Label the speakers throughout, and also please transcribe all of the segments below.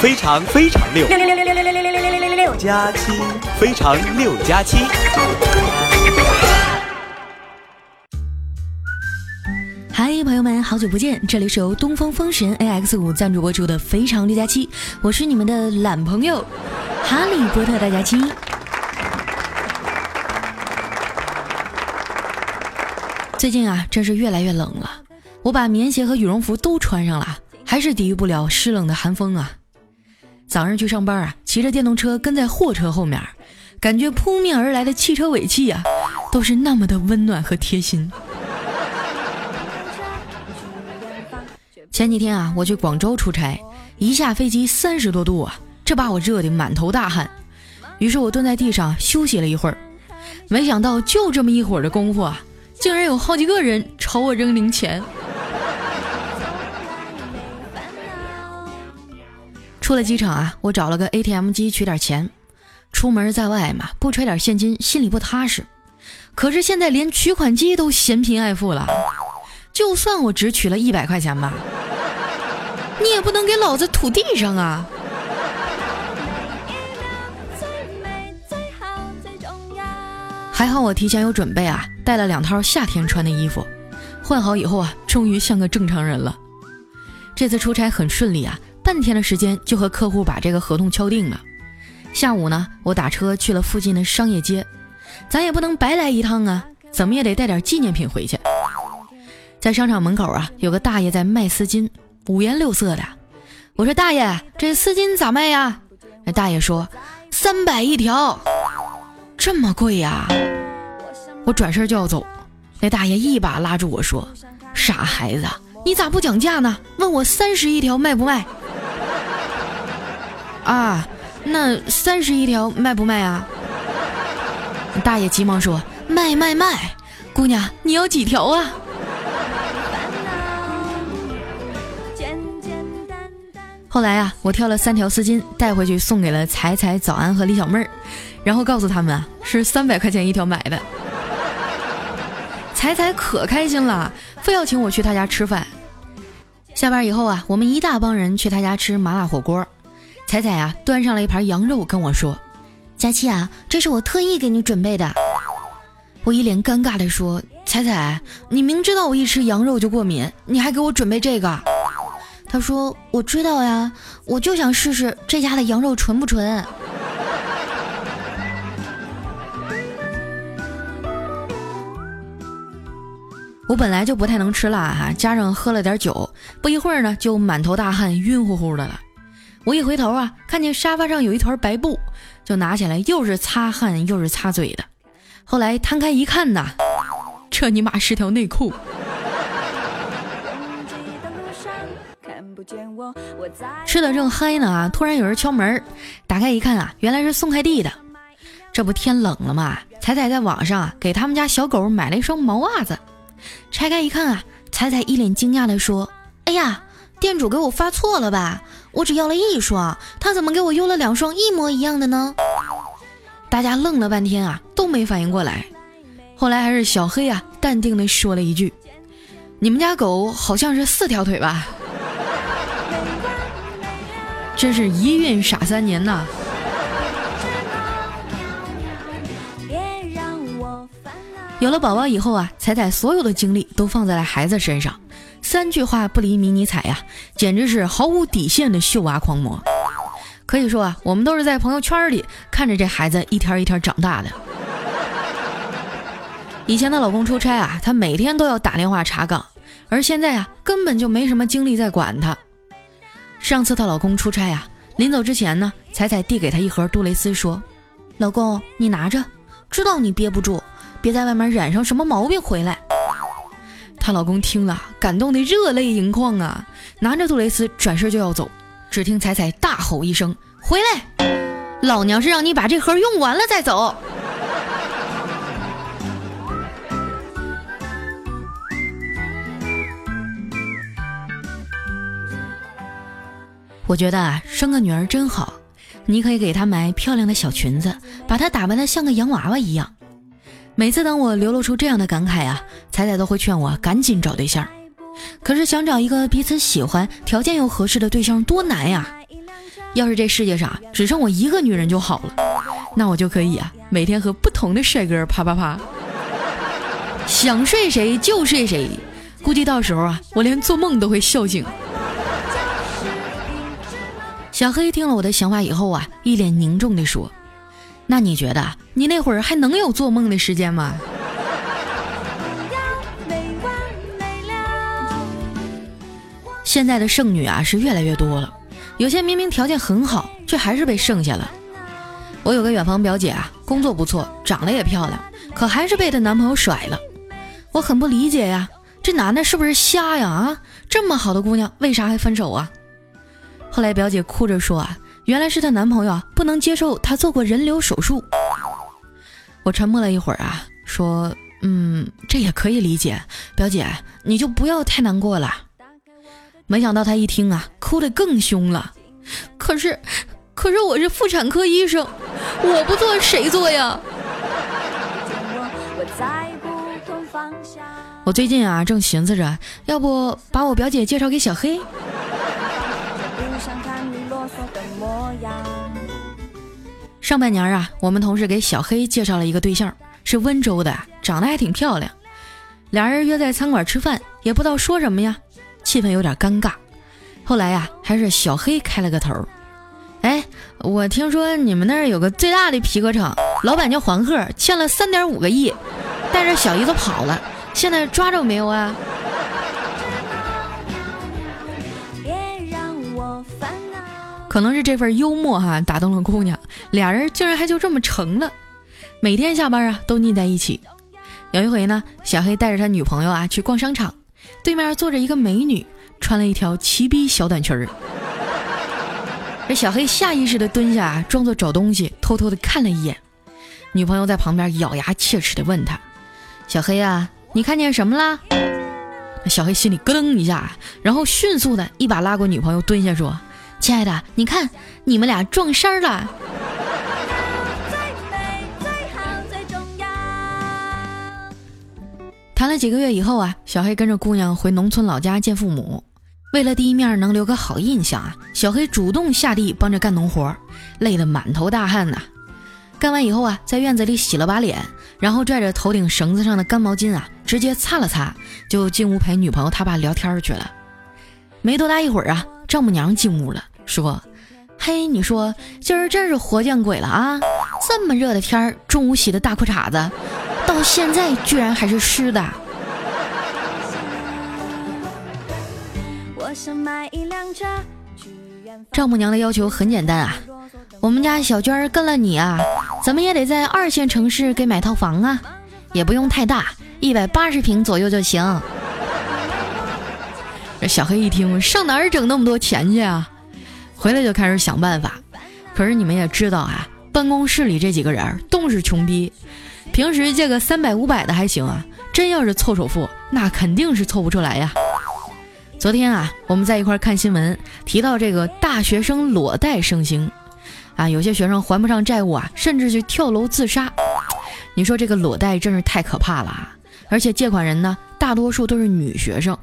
Speaker 1: 非常非常六六六六六六六六六六六六六加七，非常六加七。
Speaker 2: 嗨，朋友们，好久不见！这里是由东风风神 AX 五赞助播出的《非常六加七》，我是你们的懒朋友哈利波特大家七。最近啊，真是越来越冷了，我把棉鞋和羽绒服都穿上了，还是抵御不了湿冷的寒风啊。早上去上班啊，骑着电动车跟在货车后面，感觉扑面而来的汽车尾气啊，都是那么的温暖和贴心。前几天啊，我去广州出差，一下飞机三十多度啊，这把我热得满头大汗。于是我蹲在地上休息了一会儿，没想到就这么一会儿的功夫啊，竟然有好几个人朝我扔零钱。出了机场啊，我找了个 ATM 机取点钱。出门在外嘛，不揣点现金心里不踏实。可是现在连取款机都嫌贫爱富了，就算我只取了一百块钱吧。你也不能给老子吐地上啊！还好我提前有准备啊，带了两套夏天穿的衣服，换好以后啊，终于像个正常人了。这次出差很顺利啊，半天的时间就和客户把这个合同敲定了。下午呢，我打车去了附近的商业街，咱也不能白来一趟啊，怎么也得带点纪念品回去。在商场门口啊，有个大爷在卖丝巾。五颜六色的，我说大爷，这丝巾咋卖呀？那大爷说三百一条，这么贵呀？我转身就要走，那大爷一把拉住我说：“傻孩子，你咋不讲价呢？问我三十一条卖不卖？”啊，那三十一条卖不卖啊？大爷急忙说：“卖卖卖，姑娘你要几条啊？”后来啊，我挑了三条丝巾带回去，送给了彩彩、早安和李小妹儿，然后告诉他们啊，是三百块钱一条买的。彩彩可开心了，非要请我去他家吃饭。下班以后啊，我们一大帮人去他家吃麻辣火锅。彩彩啊，端上了一盘羊肉跟我说：“佳期啊，这是我特意给你准备的。”我一脸尴尬的说：“彩彩，你明知道我一吃羊肉就过敏，你还给我准备这个？”他说：“我知道呀，我就想试试这家的羊肉纯不纯。”我本来就不太能吃辣哈，加上喝了点酒，不一会儿呢就满头大汗、晕乎乎的了。我一回头啊，看见沙发上有一团白布，就拿起来又是擦汗又是擦嘴的。后来摊开一看呐，这尼玛是条内裤。吃的正嗨呢啊！突然有人敲门，打开一看啊，原来是送快递的。这不天冷了嘛，彩彩在网上啊给他们家小狗买了一双毛袜子。拆开一看啊，彩彩一脸惊讶的说：“哎呀，店主给我发错了吧？我只要了一双，他怎么给我邮了两双一模一样的呢？”大家愣了半天啊，都没反应过来。后来还是小黑啊淡定的说了一句：“你们家狗好像是四条腿吧？”真是一孕傻三年呐！有了宝宝以后啊，彩彩所有的精力都放在了孩子身上，三句话不离迷你彩呀，简直是毫无底线的秀娃狂魔。可以说啊，我们都是在朋友圈里看着这孩子一天一天长大的。以前的老公出差啊，她每天都要打电话查岗，而现在啊，根本就没什么精力在管他。上次她老公出差呀，临走之前呢，彩彩递给他一盒杜蕾斯，说：“老公，你拿着，知道你憋不住，别在外面染上什么毛病回来。”她老公听了，感动的热泪盈眶啊，拿着杜蕾斯转身就要走，只听彩彩大吼一声：“回来！老娘是让你把这盒用完了再走。”我觉得啊，生个女儿真好，你可以给她买漂亮的小裙子，把她打扮的像个洋娃娃一样。每次当我流露出这样的感慨啊，彩彩都会劝我赶紧找对象。可是想找一个彼此喜欢、条件又合适的对象多难呀！要是这世界上只剩我一个女人就好了，那我就可以啊，每天和不同的帅哥啪啪啪，想睡谁就睡谁。估计到时候啊，我连做梦都会笑醒。小黑听了我的想法以后啊，一脸凝重地说：“那你觉得你那会儿还能有做梦的时间吗？”现在的剩女啊是越来越多了，有些明明条件很好，却还是被剩下了。我有个远房表姐啊，工作不错，长得也漂亮，可还是被她男朋友甩了。我很不理解呀，这男的是不是瞎呀？啊，这么好的姑娘，为啥还分手啊？后来表姐哭着说啊，原来是她男朋友不能接受她做过人流手术。我沉默了一会儿啊，说，嗯，这也可以理解，表姐你就不要太难过了。没想到他一听啊，哭得更凶了。可是，可是我是妇产科医生，我不做谁做呀？我最近啊，正寻思着，要不把我表姐介绍给小黑。上半年啊，我们同事给小黑介绍了一个对象，是温州的，长得还挺漂亮。俩人约在餐馆吃饭，也不知道说什么呀。气氛有点尴尬，后来呀，还是小黑开了个头。哎，我听说你们那儿有个最大的皮革厂，老板叫黄鹤，欠了三点五个亿，带着小姨子跑了，现在抓着没有啊？可能是这份幽默哈打动了姑娘，俩人竟然还就这么成了，每天下班啊都腻在一起。有一回呢，小黑带着他女朋友啊去逛商场。对面坐着一个美女，穿了一条齐逼小短裙儿。这小黑下意识的蹲下，装作找东西，偷偷的看了一眼。女朋友在旁边咬牙切齿的问他：“小黑啊，你看见什么啦？”小黑心里咯噔一下，然后迅速的一把拉过女朋友，蹲下说：“亲爱的，你看，你们俩撞衫了。”谈了几个月以后啊，小黑跟着姑娘回农村老家见父母。为了第一面能留个好印象啊，小黑主动下地帮着干农活，累得满头大汗呐。干完以后啊，在院子里洗了把脸，然后拽着头顶绳子上的干毛巾啊，直接擦了擦，就进屋陪女朋友他爸聊天去了。没多大一会儿啊，丈母娘进屋了，说：“嘿，你说今儿真是活见鬼了啊！这么热的天儿，中午洗的大裤衩子。”到现在居然还是湿的。丈母娘的要求很简单啊，我们家小娟跟了你啊，怎么也得在二线城市给买套房啊，也不用太大，一百八十平左右就行。这小黑一听，上哪儿整那么多钱去啊？回来就开始想办法。可是你们也知道啊，办公室里这几个人都是穷逼。平时借个三百五百的还行啊，真要是凑首付，那肯定是凑不出来呀。昨天啊，我们在一块看新闻，提到这个大学生裸贷盛行，啊，有些学生还不上债务啊，甚至去跳楼自杀。你说这个裸贷真是太可怕了啊！而且借款人呢，大多数都是女学生。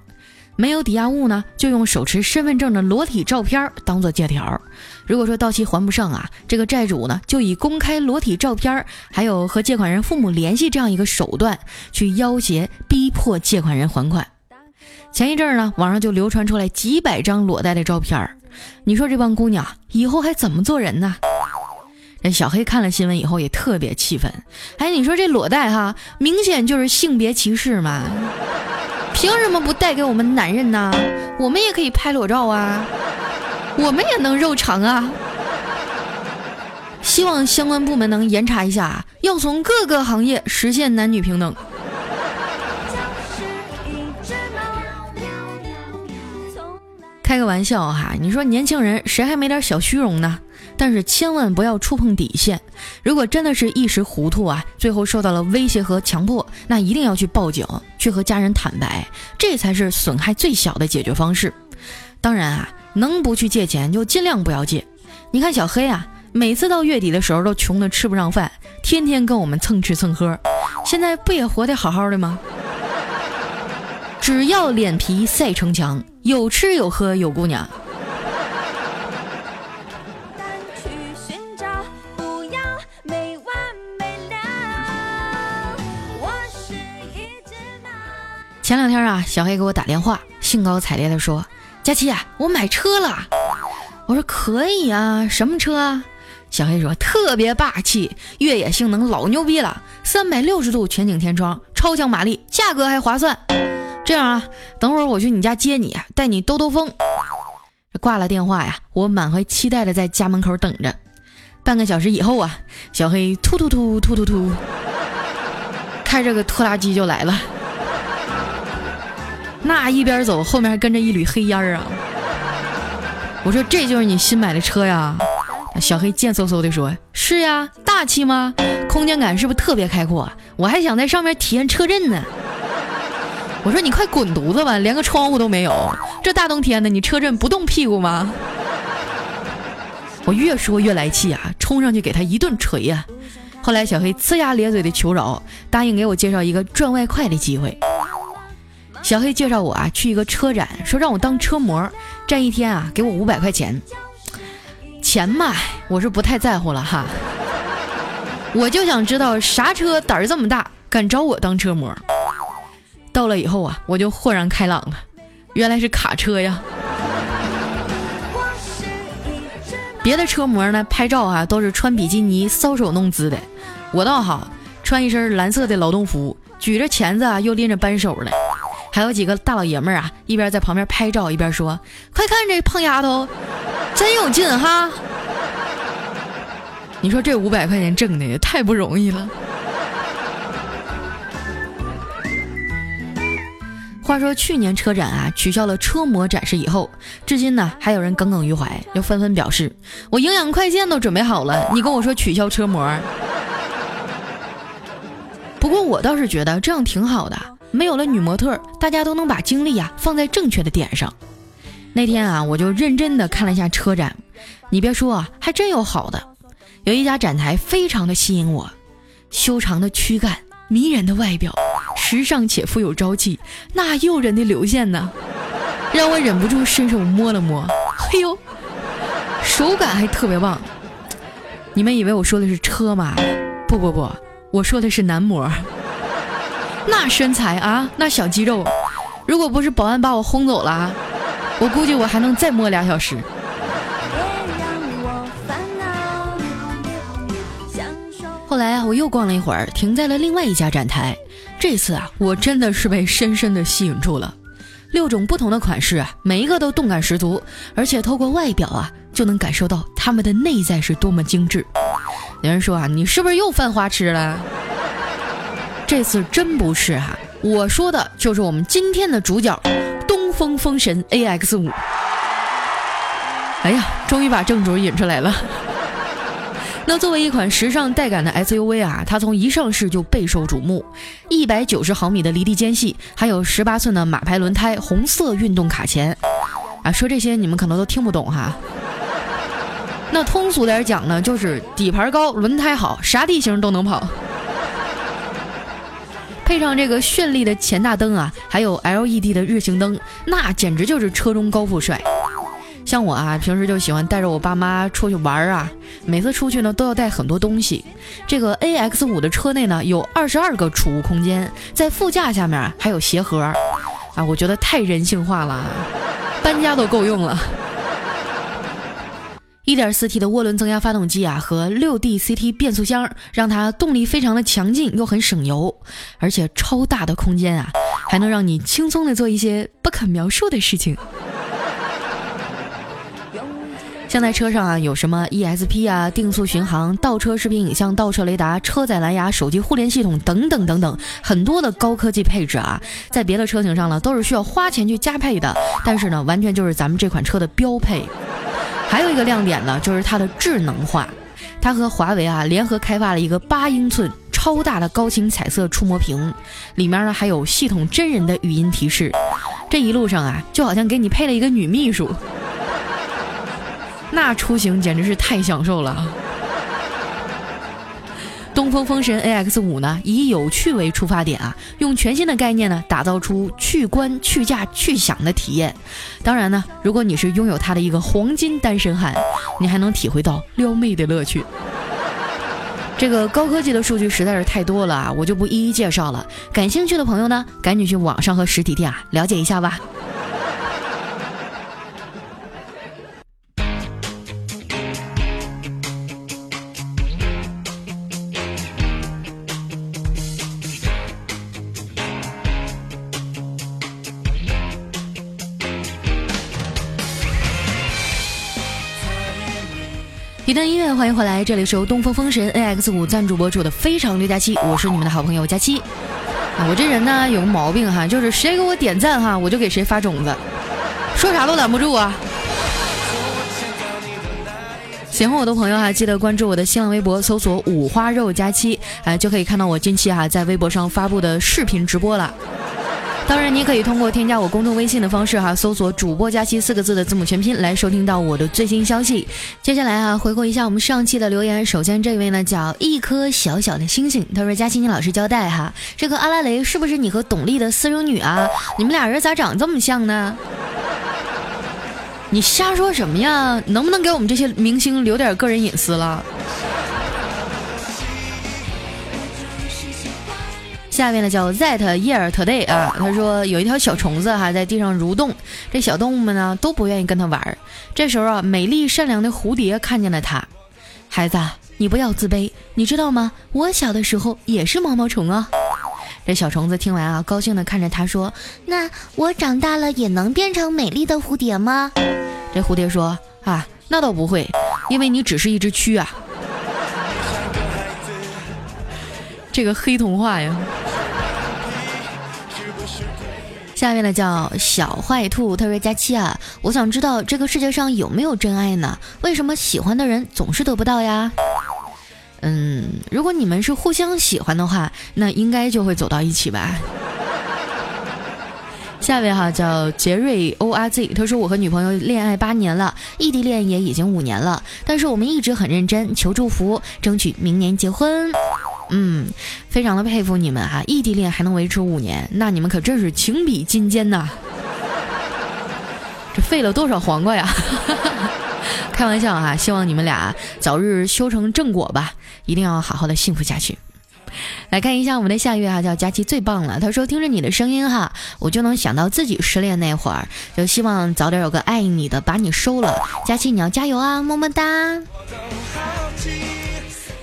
Speaker 2: 没有抵押物呢，就用手持身份证的裸体照片当做借条。如果说到期还不上啊，这个债主呢就以公开裸体照片，还有和借款人父母联系这样一个手段，去要挟逼迫借款人还款。前一阵儿呢，网上就流传出来几百张裸贷的照片你说这帮姑娘以后还怎么做人呢？这小黑看了新闻以后也特别气愤。哎，你说这裸贷哈，明显就是性别歧视嘛。凭什么不带给我们男人呢？我们也可以拍裸照啊，我们也能肉偿啊。希望相关部门能严查一下，要从各个行业实现男女平等。开个玩笑哈，你说年轻人谁还没点小虚荣呢？但是千万不要触碰底线。如果真的是一时糊涂啊，最后受到了威胁和强迫，那一定要去报警，去和家人坦白，这才是损害最小的解决方式。当然啊，能不去借钱就尽量不要借。你看小黑啊，每次到月底的时候都穷得吃不上饭，天天跟我们蹭吃蹭喝，现在不也活得好好的吗？只要脸皮赛城墙，有吃有喝有姑娘。小黑给我打电话，兴高采烈地说：“佳琪啊，我买车了。”我说：“可以啊，什么车啊？”小黑说：“特别霸气，越野性能老牛逼了，三百六十度全景天窗，超强马力，价格还划算。这样啊，等会儿我去你家接你，带你兜兜风。”挂了电话呀，我满怀期待的在家门口等着。半个小时以后啊，小黑突突突突突突，开着个拖拉机就来了。那一边走，后面还跟着一缕黑烟儿啊！我说：“这就是你新买的车呀？”小黑贱嗖嗖的说：“是呀，大气吗？空间感是不是特别开阔？我还想在上面体验车震呢。”我说：“你快滚犊子吧，连个窗户都没有，这大冬天的，你车震不动屁股吗？”我越说越来气啊，冲上去给他一顿锤呀！后来小黑呲牙咧嘴的求饶，答应给我介绍一个赚外快的机会。小黑介绍我啊去一个车展，说让我当车模，站一天啊给我五百块钱。钱嘛，我是不太在乎了哈。我就想知道啥车胆儿这么大，敢找我当车模。到了以后啊，我就豁然开朗了，原来是卡车呀。别的车模呢拍照啊都是穿比基尼搔首弄姿的，我倒好，穿一身蓝色的劳动服，举着钳子啊又拎着扳手的。还有几个大老爷们儿啊，一边在旁边拍照，一边说：“快看这胖丫头，真有劲哈！” 你说这五百块钱挣的也太不容易了。话说去年车展啊取消了车模展示以后，至今呢还有人耿耿于怀，又纷纷表示：“我营养快线都准备好了，你跟我说取消车模。”不过我倒是觉得这样挺好的。没有了女模特，大家都能把精力呀放在正确的点上。那天啊，我就认真的看了一下车展，你别说啊，还真有好的。有一家展台非常的吸引我，修长的躯干，迷人的外表，时尚且富有朝气，那诱人的流线呢，让我忍不住伸手摸了摸。嘿呦，手感还特别棒。你们以为我说的是车吗？不不不，我说的是男模。那身材啊，那小肌肉，如果不是保安把我轰走了，我估计我还能再摸俩小时。后来啊，我又逛了一会儿，停在了另外一家展台。这次啊，我真的是被深深的吸引住了。六种不同的款式啊，每一个都动感十足，而且透过外表啊，就能感受到他们的内在是多么精致。有人说啊，你是不是又犯花痴了？这次真不是哈，我说的就是我们今天的主角——东风风神 AX 五。哎呀，终于把正主引出来了。那作为一款时尚带感的 SUV 啊，它从一上市就备受瞩目。一百九十毫米的离地间隙，还有十八寸的马牌轮胎，红色运动卡钳。啊，说这些你们可能都听不懂哈。那通俗点讲呢，就是底盘高，轮胎好，啥地形都能跑。配上这个绚丽的前大灯啊，还有 LED 的日行灯，那简直就是车中高富帅。像我啊，平时就喜欢带着我爸妈出去玩啊，每次出去呢都要带很多东西。这个 AX 五的车内呢有二十二个储物空间，在副驾下面还有鞋盒啊，我觉得太人性化了，搬家都够用了。1.4T 的涡轮增压发动机啊，和 6D-CT 变速箱，让它动力非常的强劲，又很省油，而且超大的空间啊，还能让你轻松的做一些不可描述的事情。像在车上啊，有什么 ESP 啊、定速巡航、倒车视频影像、倒车雷达、车载蓝牙、手机互联系统等等等等，很多的高科技配置啊，在别的车型上呢，都是需要花钱去加配的，但是呢，完全就是咱们这款车的标配。还有一个亮点呢，就是它的智能化。它和华为啊联合开发了一个八英寸超大的高清彩色触摸屏，里面呢还有系统真人的语音提示。这一路上啊，就好像给你配了一个女秘书。那出行简直是太享受了。东风风神 AX 五呢，以有趣为出发点啊，用全新的概念呢，打造出去观、去驾、去享的体验。当然呢，如果你是拥有它的一个黄金单身汉，你还能体会到撩妹的乐趣。这个高科技的数据实在是太多了啊，我就不一一介绍了。感兴趣的朋友呢，赶紧去网上和实体店啊了解一下吧。一段音乐，欢迎回来，这里是由东风风神 A X 五赞助播出的《非常六加七》，我是你们的好朋友佳期。啊，我这人呢有个毛病哈，就是谁给我点赞哈，我就给谁发种子，说啥都拦不住啊。喜欢我的朋友哈，记得关注我的新浪微博，搜索“五花肉佳期”，哎，就可以看到我近期哈在微博上发布的视频直播了。当然，你可以通过添加我公众微信的方式哈，搜索“主播佳期”四个字的字母全拼来收听到我的最新消息。接下来啊，回顾一下我们上期的留言。首先这位呢叫一颗小小的星星，他说：“佳期，你老实交代哈，这个阿拉蕾是不是你和董丽的私生女啊？你们俩人咋长这么像呢？你瞎说什么呀？能不能给我们这些明星留点个人隐私了？”下面呢叫 That Year Today 啊，他说有一条小虫子哈在地上蠕动，这小动物们呢都不愿意跟他玩。这时候啊，美丽善良的蝴蝶看见了他，孩子，你不要自卑，你知道吗？我小的时候也是毛毛虫啊。这小虫子听完啊，高兴的看着他说：“那我长大了也能变成美丽的蝴蝶吗？”这蝴蝶说：“啊，那倒不会，因为你只是一只蛆啊。”这个黑童话呀。下面呢叫小坏兔，他说：“佳期啊，我想知道这个世界上有没有真爱呢？为什么喜欢的人总是得不到呀？”嗯，如果你们是互相喜欢的话，那应该就会走到一起吧。下一位哈叫杰瑞 O R Z，他说：“我和女朋友恋爱八年了，异地恋也已经五年了，但是我们一直很认真，求祝福，争取明年结婚。”嗯，非常的佩服你们哈，异地恋还能维持五年，那你们可真是情比金坚呐！这费了多少黄瓜呀？开玩笑哈，希望你们俩早日修成正果吧，一定要好好的幸福下去。来看一下我们的下一位哈，叫佳琪最棒了。他说听着你的声音哈，我就能想到自己失恋那会儿，就希望早点有个爱你的把你收了。佳琪你要加油啊，么么哒。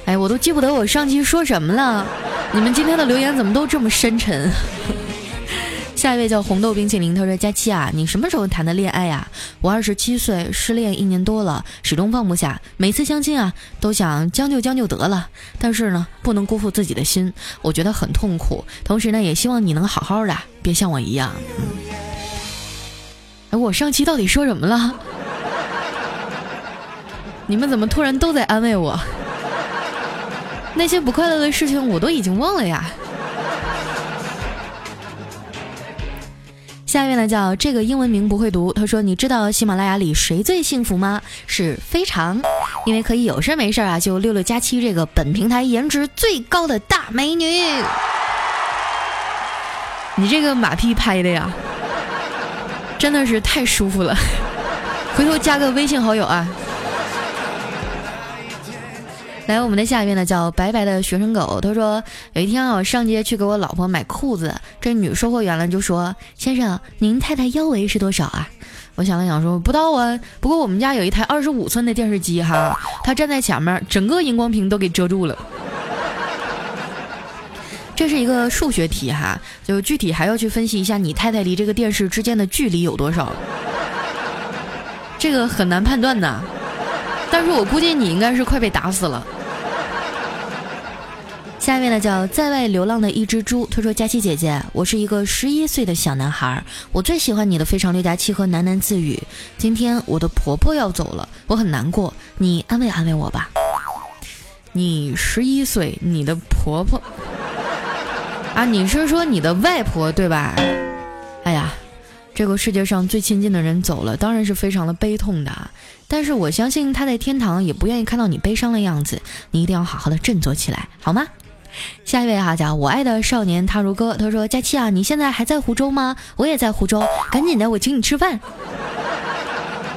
Speaker 2: 哎，我都记不得我上期说什么了。你们今天的留言怎么都这么深沉？下一位叫红豆冰淇淋，他说：“佳期啊，你什么时候谈的恋爱呀？我二十七岁，失恋一年多了，始终放不下。每次相亲啊，都想将就将就得了，但是呢，不能辜负自己的心，我觉得很痛苦。同时呢，也希望你能好好的，别像我一样。哎，我上期到底说什么了？你们怎么突然都在安慰我？”那些不快乐的事情我都已经忘了呀。下一位呢叫这个英文名不会读，他说你知道喜马拉雅里谁最幸福吗？是非常，因为可以有事没事啊就六六加七这个本平台颜值最高的大美女。你这个马屁拍的呀，真的是太舒服了。回头加个微信好友啊。来，我们的下一位呢叫白白的学生狗。他说，有一天啊，我上街去给我老婆买裤子，这女售货员呢就说：“先生，您太太腰围是多少啊？”我想了想说：“不到啊，不过我们家有一台二十五寸的电视机哈，她站在前面，整个荧光屏都给遮住了。”这是一个数学题哈，就具体还要去分析一下你太太离这个电视之间的距离有多少，这个很难判断呐。但是我估计你应该是快被打死了。下面呢叫在外流浪的一只猪，他说：“佳琪姐姐，我是一个十一岁的小男孩，我最喜欢你的非常六加七和喃喃自语。今天我的婆婆要走了，我很难过，你安慰安慰我吧。你十一岁，你的婆婆啊？你是说你的外婆对吧？哎呀。”这个世界上最亲近的人走了，当然是非常的悲痛的。但是我相信他在天堂也不愿意看到你悲伤的样子，你一定要好好的振作起来，好吗？下一位哈叫我爱的少年他如歌，他说：佳期啊，你现在还在湖州吗？我也在湖州，赶紧的，我请你吃饭。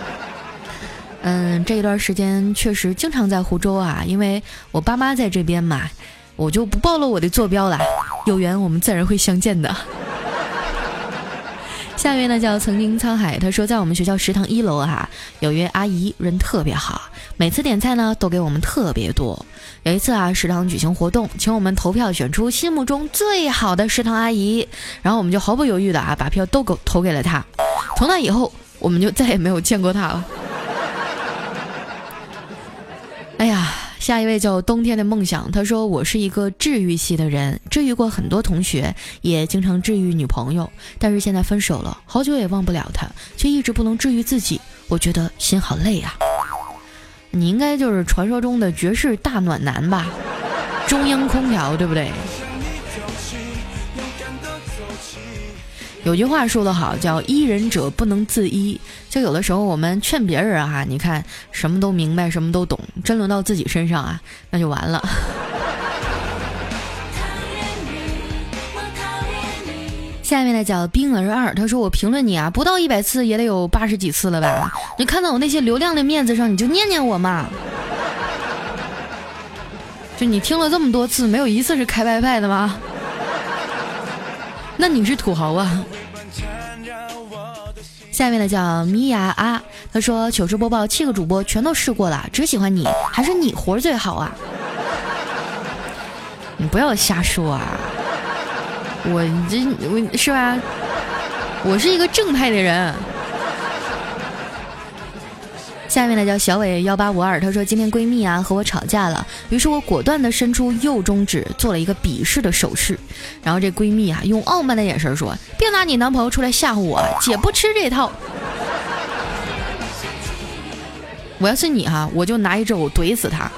Speaker 2: 嗯，这一段时间确实经常在湖州啊，因为我爸妈在这边嘛，我就不暴露我的坐标了。有缘我们自然会相见的。下面呢叫曾经沧海，他说在我们学校食堂一楼啊，有一位阿姨人特别好，每次点菜呢都给我们特别多。有一次啊，食堂举行活动，请我们投票选出心目中最好的食堂阿姨，然后我们就毫不犹豫的啊把票都给投给了她。从那以后，我们就再也没有见过她了。哎呀。下一位叫冬天的梦想，他说我是一个治愈系的人，治愈过很多同学，也经常治愈女朋友，但是现在分手了，好久也忘不了他，却一直不能治愈自己，我觉得心好累啊。你应该就是传说中的绝世大暖男吧？中央空调对不对？有句话说得好，叫“医人者不能自医”。就有的时候我们劝别人啊，你看什么都明白，什么都懂，真轮到自己身上啊，那就完了。下面呢叫冰儿二，他说我评论你啊，不到一百次也得有八十几次了吧？你看到我那些流量的面子上，你就念念我嘛。就你听了这么多次，没有一次是开外派的吗？那你是土豪啊！下面的叫米娅啊，他说糗事播报七个主播全都试过了，只喜欢你，还是你活最好啊！你不要瞎说啊！我这我是吧？我是一个正派的人。下面呢叫小伟幺八五二，他说今天闺蜜啊和我吵架了，于是我果断的伸出右中指做了一个鄙视的手势，然后这闺蜜啊用傲慢的眼神说：“别拿你男朋友出来吓唬我，姐不吃这套。”我要是你哈，我就拿一肘怼死他。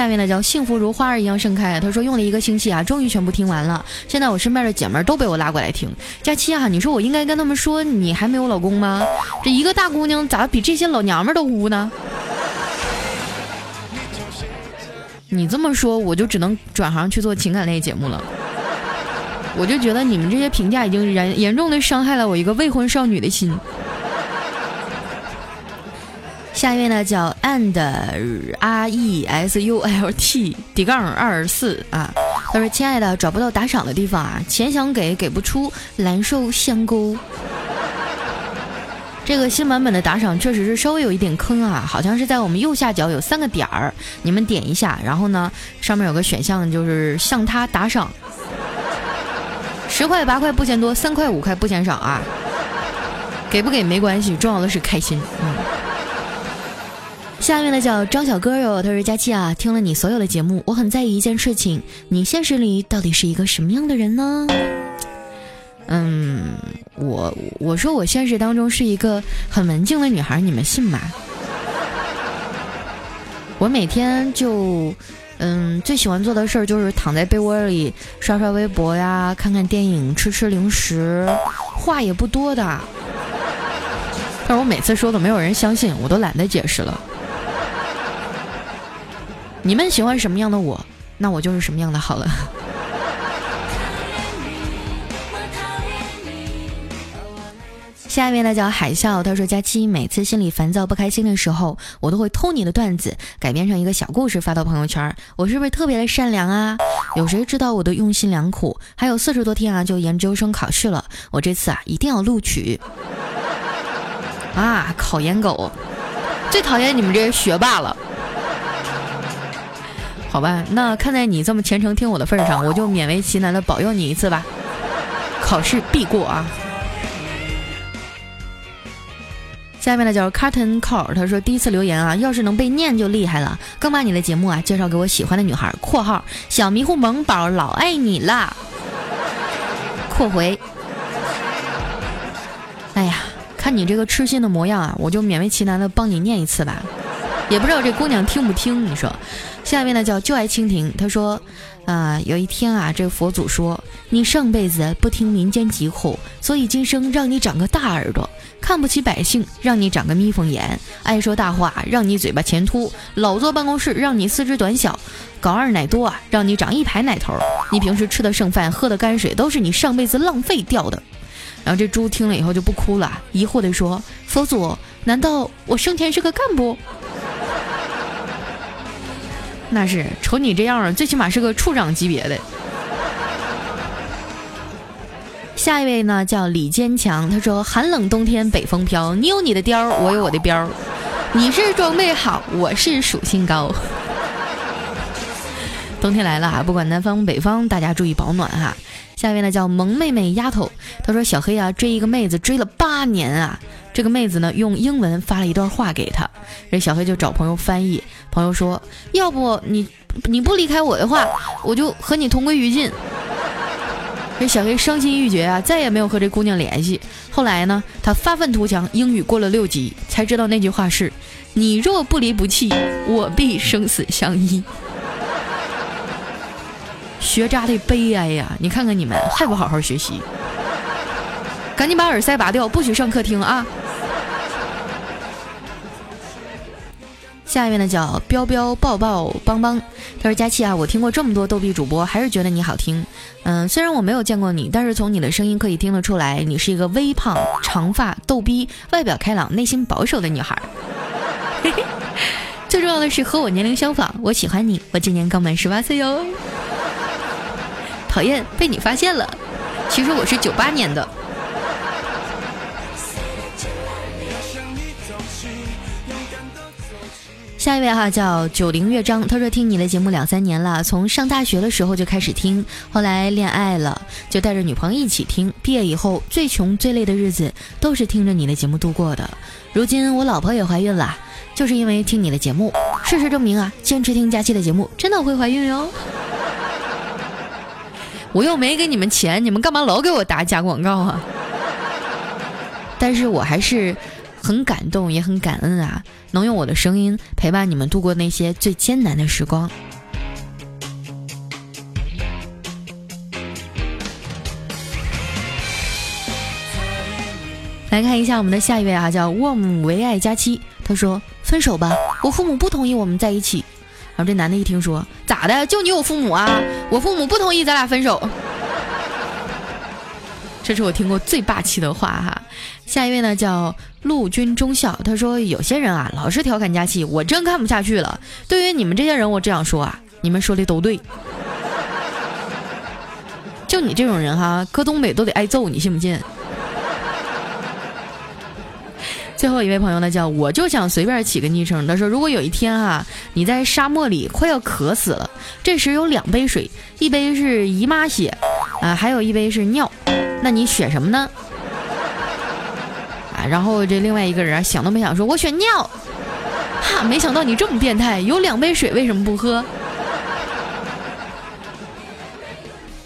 Speaker 2: 下面呢叫幸福如花儿一样盛开。他说用了一个星期啊，终于全部听完了。现在我身边的姐妹都被我拉过来听。佳期啊，你说我应该跟他们说你还没有老公吗？这一个大姑娘咋比这些老娘们都污呢？你这么说，我就只能转行去做情感类节目了。我就觉得你们这些评价已经严严重的伤害了我一个未婚少女的心。下一位呢叫 and r e s u l t 底杠二四啊，他说：“亲爱的，找不到打赏的地方啊，钱想给给不出，难受香沟。”这个新版本的打赏确实是稍微有一点坑啊，好像是在我们右下角有三个点儿，你们点一下，然后呢上面有个选项就是向他打赏，十块八块不嫌多，三块五块不嫌少啊，给不给没关系，重要的是开心，嗯。下面的叫张小哥哟，他说佳期啊，听了你所有的节目，我很在意一件事情，你现实里到底是一个什么样的人呢？嗯，我我说我现实当中是一个很文静的女孩，你们信吗？我每天就嗯最喜欢做的事儿就是躺在被窝里刷刷微博呀，看看电影，吃吃零食，话也不多的。但是我每次说的没有人相信，我都懒得解释了。你们喜欢什么样的我，那我就是什么样的好了。下一位呢叫海啸，他说：“佳期，每次心里烦躁不开心的时候，我都会偷你的段子，改编成一个小故事发到朋友圈。我是不是特别的善良啊？有谁知道我的用心良苦？还有四十多天啊，就研究生考试了，我这次啊一定要录取。啊，考研狗，最讨厌你们这些学霸了。”好吧，那看在你这么虔诚听我的份上，我就勉为其难的保佑你一次吧，考试必过啊！下面呢叫 Carton Call，他说第一次留言啊，要是能被念就厉害了。刚把你的节目啊介绍给我喜欢的女孩（括号小迷糊萌宝老爱你啦）。括回。哎呀，看你这个痴心的模样啊，我就勉为其难的帮你念一次吧。也不知道这姑娘听不听，你说。下面呢叫就爱蜻蜓，他说，啊，有一天啊，这佛祖说，你上辈子不听民间疾苦，所以今生让你长个大耳朵；看不起百姓，让你长个眯缝眼；爱说大话，让你嘴巴前凸；老坐办公室，让你四肢短小；搞二奶多啊，让你长一排奶头。你平时吃的剩饭，喝的泔水，都是你上辈子浪费掉的。然后这猪听了以后就不哭了，疑惑地说：“佛祖，难道我生前是个干部？”那是，瞅你这样，最起码是个处长级别的。下一位呢，叫李坚强，他说：“寒冷冬天北风飘，你有你的貂，我有我的膘，你是装备好，我是属性高。”冬天来了啊，不管南方北方，大家注意保暖哈。下一位呢叫萌妹妹丫头，她说小黑啊追一个妹子追了八年啊，这个妹子呢用英文发了一段话给他，这小黑就找朋友翻译，朋友说要不你你不离开我的话，我就和你同归于尽。这小黑伤心欲绝啊，再也没有和这姑娘联系。后来呢，他发愤图强，英语过了六级，才知道那句话是你若不离不弃，我必生死相依。学渣的悲哀呀！你看看你们还不好好学习，赶紧把耳塞拔掉，不许上客厅啊！下一位呢叫彪彪抱抱邦邦，他说佳期啊，我听过这么多逗比主播，还是觉得你好听。嗯，虽然我没有见过你，但是从你的声音可以听得出来，你是一个微胖、长发、逗逼、外表开朗、内心保守的女孩。嘿 嘿最重要的是和我年龄相仿，我喜欢你，我今年刚满十八岁哟。讨厌，被你发现了。其实我是九八年的。下一位哈叫九零乐章，他说听你的节目两三年了，从上大学的时候就开始听，后来恋爱了，就带着女朋友一起听。毕业以后最穷最累的日子都是听着你的节目度过的。如今我老婆也怀孕了，就是因为听你的节目。事实证明啊，坚持听佳期的节目真的会怀孕哟。我又没给你们钱，你们干嘛老给我打假广告啊？但是我还是很感动，也很感恩啊，能用我的声音陪伴你们度过那些最艰难的时光。来看一下我们的下一位啊，叫 warm 唯爱佳期，他说：“分手吧，我父母不同意我们在一起。”然后这男的一听说，咋的？就你有父母啊？我父母不同意咱俩分手。这是我听过最霸气的话哈。下一位呢叫陆军中校，他说有些人啊老是调侃佳期，我真看不下去了。对于你们这些人，我这样说啊，你们说的都对。就你这种人哈，搁东北都得挨揍，你信不信？最后一位朋友呢，叫我就想随便起个昵称。他说，如果有一天哈，你在沙漠里快要渴死了，这时有两杯水，一杯是姨妈血，啊，还有一杯是尿，那你选什么呢？然后这另外一个人想都没想说，我选尿。哈，没想到你这么变态，有两杯水为什么不喝？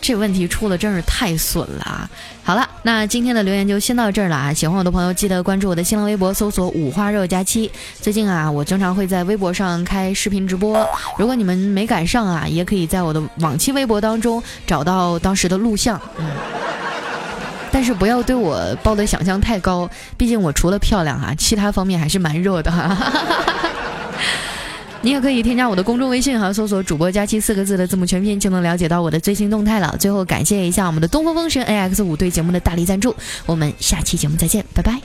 Speaker 2: 这问题出的真是太损了啊！好了，那今天的留言就先到这儿了啊！喜欢我的朋友记得关注我的新浪微博，搜索“五花肉佳期”。最近啊，我经常会在微博上开视频直播，如果你们没赶上啊，也可以在我的往期微博当中找到当时的录像。嗯，但是不要对我抱的想象太高，毕竟我除了漂亮哈，其他方面还是蛮弱的。哈哈哈，你也可以添加我的公众微信哈，搜索主播佳期四个字的字母全拼就能了解到我的最新动态了。最后感谢一下我们的东风风神 AX 五对节目的大力赞助，我们下期节目再见，拜拜。